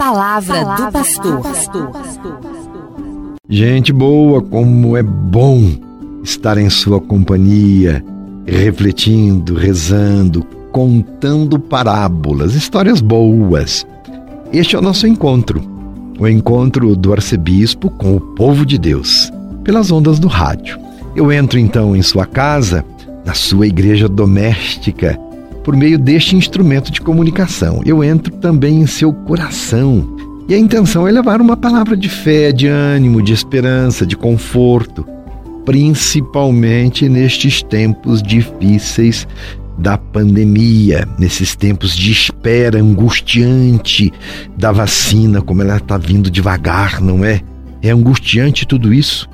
Palavra, Palavra do pastor. pastor. Gente boa, como é bom estar em sua companhia, refletindo, rezando, contando parábolas, histórias boas. Este é o nosso encontro, o encontro do arcebispo com o povo de Deus, pelas ondas do rádio. Eu entro então em sua casa, na sua igreja doméstica, por meio deste instrumento de comunicação. Eu entro também em seu coração. E a intenção é levar uma palavra de fé, de ânimo, de esperança, de conforto, principalmente nestes tempos difíceis da pandemia, nesses tempos de espera angustiante da vacina, como ela está vindo devagar, não é? É angustiante tudo isso.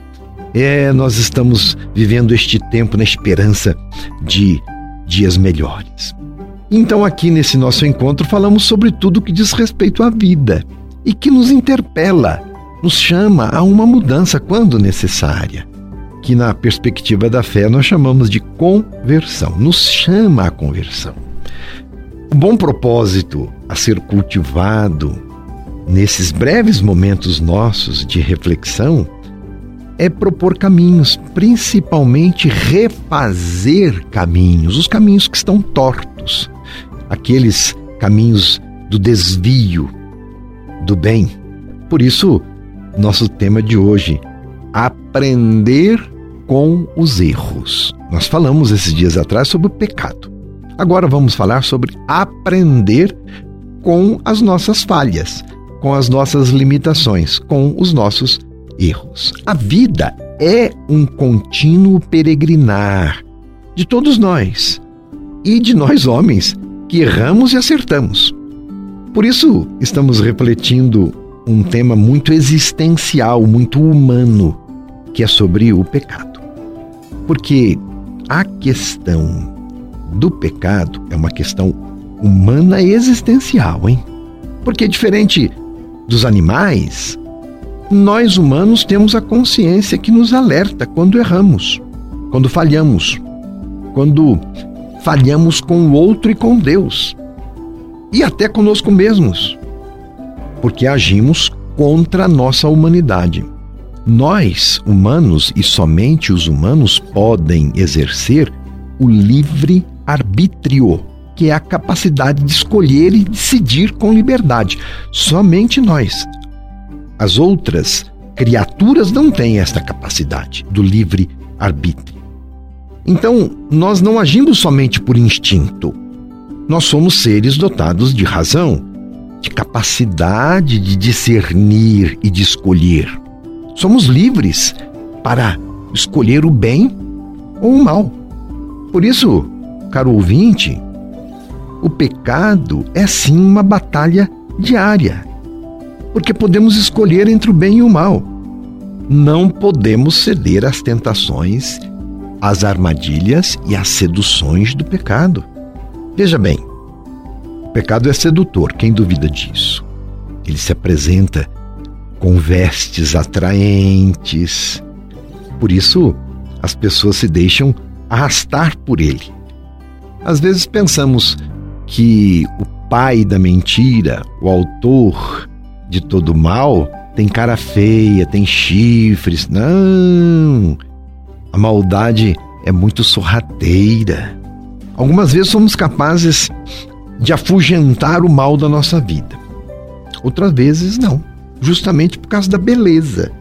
É, nós estamos vivendo este tempo na esperança de dias melhores. Então, aqui nesse nosso encontro, falamos sobre tudo que diz respeito à vida e que nos interpela, nos chama a uma mudança quando necessária que na perspectiva da fé nós chamamos de conversão, nos chama a conversão. O bom propósito a ser cultivado nesses breves momentos nossos de reflexão é propor caminhos, principalmente refazer caminhos, os caminhos que estão tortos, aqueles caminhos do desvio do bem. Por isso, nosso tema de hoje, aprender com os erros. Nós falamos esses dias atrás sobre o pecado. Agora vamos falar sobre aprender com as nossas falhas, com as nossas limitações, com os nossos erros. A vida é um contínuo peregrinar de todos nós e de nós homens que erramos e acertamos. Por isso, estamos refletindo um tema muito existencial, muito humano, que é sobre o pecado. Porque a questão do pecado é uma questão humana existencial, hein? Porque diferente dos animais, nós humanos temos a consciência que nos alerta quando erramos, quando falhamos, quando falhamos com o outro e com Deus, e até conosco mesmos, porque agimos contra a nossa humanidade. Nós, humanos, e somente os humanos podem exercer o livre arbítrio, que é a capacidade de escolher e decidir com liberdade. Somente nós. As outras criaturas não têm esta capacidade do livre arbítrio. Então, nós não agimos somente por instinto. Nós somos seres dotados de razão, de capacidade de discernir e de escolher. Somos livres para escolher o bem ou o mal. Por isso, caro ouvinte, o pecado é sim uma batalha diária, porque podemos escolher entre o bem e o mal. Não podemos ceder às tentações, às armadilhas e às seduções do pecado. Veja bem, o pecado é sedutor, quem duvida disso? Ele se apresenta com vestes atraentes. Por isso, as pessoas se deixam arrastar por ele. Às vezes pensamos que o pai da mentira, o autor de todo mal, tem cara feia, tem chifres. Não! A maldade é muito sorrateira. Algumas vezes somos capazes de afugentar o mal da nossa vida. Outras vezes não justamente por causa da beleza.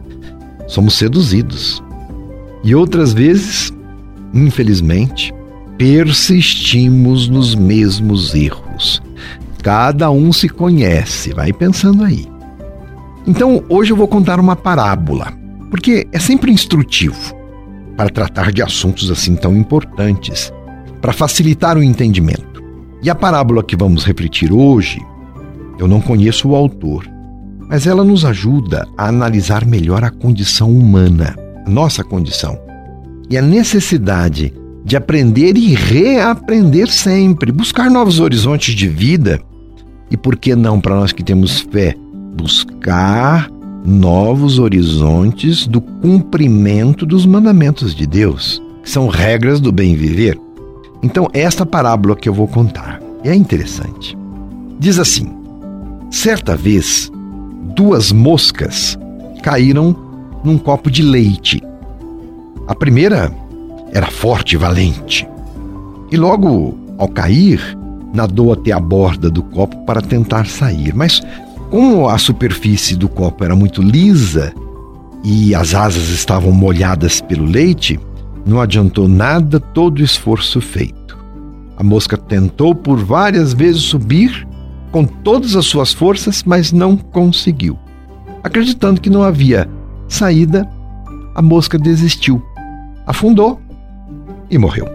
Somos seduzidos. E outras vezes, infelizmente, persistimos nos mesmos erros. Cada um se conhece, vai pensando aí. Então, hoje eu vou contar uma parábola, porque é sempre instrutivo para tratar de assuntos assim tão importantes, para facilitar o entendimento. E a parábola que vamos refletir hoje, eu não conheço o autor, mas ela nos ajuda a analisar melhor a condição humana, nossa condição, e a necessidade de aprender e reaprender sempre, buscar novos horizontes de vida e, por que não, para nós que temos fé, buscar novos horizontes do cumprimento dos mandamentos de Deus, que são regras do bem viver. Então, esta parábola que eu vou contar é interessante. Diz assim: certa vez duas moscas caíram num copo de leite. A primeira era forte e valente, e logo ao cair, nadou até a borda do copo para tentar sair, mas como a superfície do copo era muito lisa e as asas estavam molhadas pelo leite, não adiantou nada todo o esforço feito. A mosca tentou por várias vezes subir com todas as suas forças, mas não conseguiu. Acreditando que não havia saída, a mosca desistiu, afundou e morreu.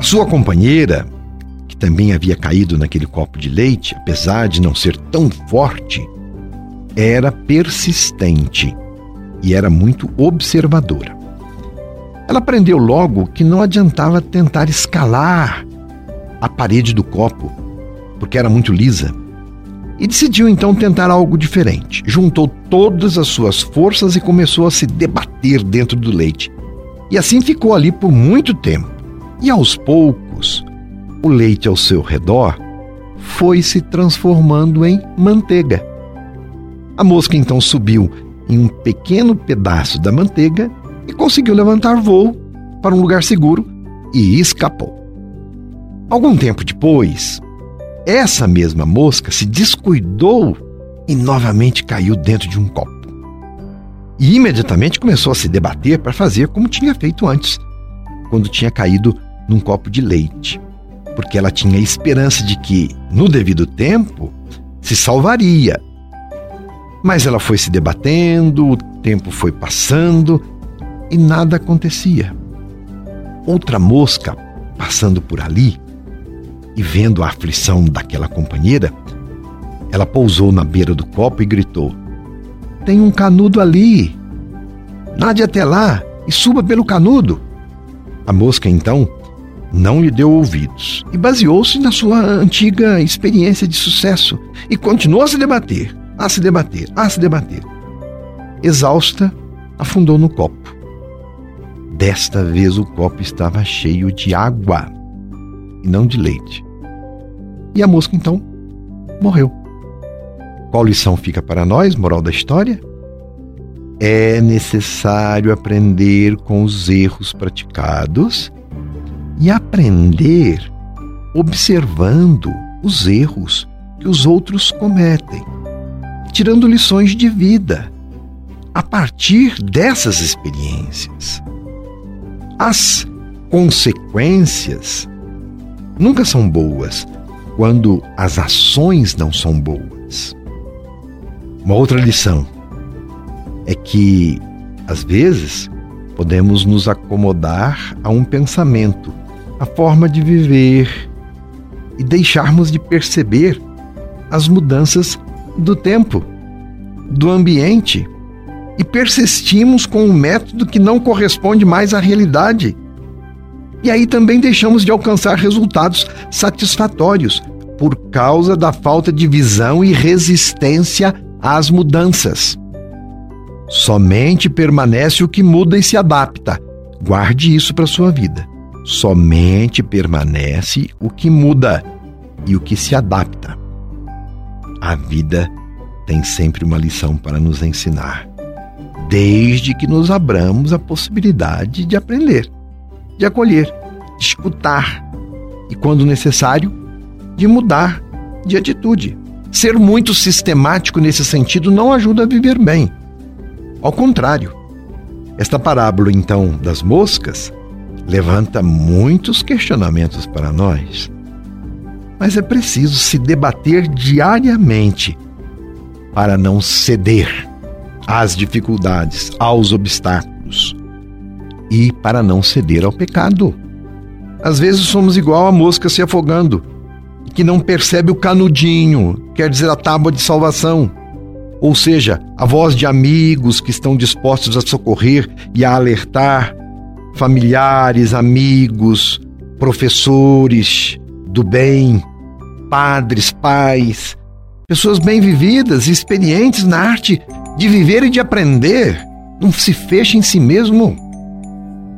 Sua companheira, também havia caído naquele copo de leite, apesar de não ser tão forte, era persistente e era muito observadora. Ela aprendeu logo que não adiantava tentar escalar a parede do copo, porque era muito lisa, e decidiu então tentar algo diferente. Juntou todas as suas forças e começou a se debater dentro do leite. E assim ficou ali por muito tempo. E aos poucos, o leite ao seu redor foi se transformando em manteiga. A mosca então subiu em um pequeno pedaço da manteiga e conseguiu levantar voo para um lugar seguro e escapou. Algum tempo depois, essa mesma mosca se descuidou e novamente caiu dentro de um copo. E imediatamente começou a se debater para fazer como tinha feito antes, quando tinha caído num copo de leite, porque ela tinha esperança de que, no devido tempo, se salvaria mas ela foi se debatendo, o tempo foi passando e nada acontecia. Outra mosca, passando por ali e vendo a aflição daquela companheira, ela pousou na beira do copo e gritou: Tem um canudo ali. Nade até lá e suba pelo canudo. A mosca então não lhe deu ouvidos e baseou-se na sua antiga experiência de sucesso e continuou a se debater a se debater, a se debater. Exausta, afundou no copo. Desta vez o copo estava cheio de água e não de leite. E a mosca então morreu. Qual lição fica para nós, moral da história? É necessário aprender com os erros praticados e aprender observando os erros que os outros cometem tirando lições de vida a partir dessas experiências. As consequências nunca são boas quando as ações não são boas. Uma outra lição é que, às vezes, podemos nos acomodar a um pensamento, a forma de viver e deixarmos de perceber as mudanças do tempo, do ambiente e persistimos com um método que não corresponde mais à realidade. E aí também deixamos de alcançar resultados satisfatórios por causa da falta de visão e resistência às mudanças. Somente permanece o que muda e se adapta. Guarde isso para sua vida. Somente permanece o que muda e o que se adapta. A vida tem sempre uma lição para nos ensinar, desde que nos abramos a possibilidade de aprender, de acolher, de escutar e, quando necessário, de mudar de atitude. Ser muito sistemático nesse sentido não ajuda a viver bem. Ao contrário, esta parábola, então, das moscas levanta muitos questionamentos para nós mas é preciso se debater diariamente para não ceder às dificuldades, aos obstáculos e para não ceder ao pecado. Às vezes somos igual a mosca se afogando, que não percebe o canudinho, quer dizer, a tábua de salvação. Ou seja, a voz de amigos que estão dispostos a socorrer e a alertar, familiares, amigos, professores, do bem, padres, pais, pessoas bem vividas e experientes na arte de viver e de aprender. Não se feche em si mesmo.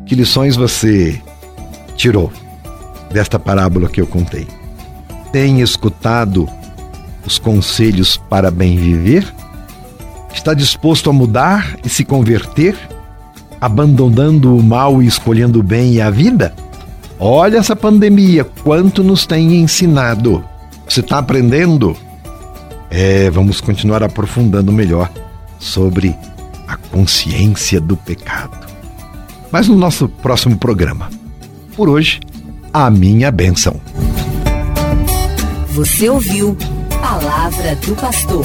Que lições você tirou desta parábola que eu contei? Tem escutado os conselhos para bem viver? Está disposto a mudar e se converter, abandonando o mal e escolhendo o bem e a vida? Olha essa pandemia, quanto nos tem ensinado. Você está aprendendo? É, vamos continuar aprofundando melhor sobre a consciência do pecado. Mas no nosso próximo programa. Por hoje, a minha bênção. Você ouviu Palavra do Pastor.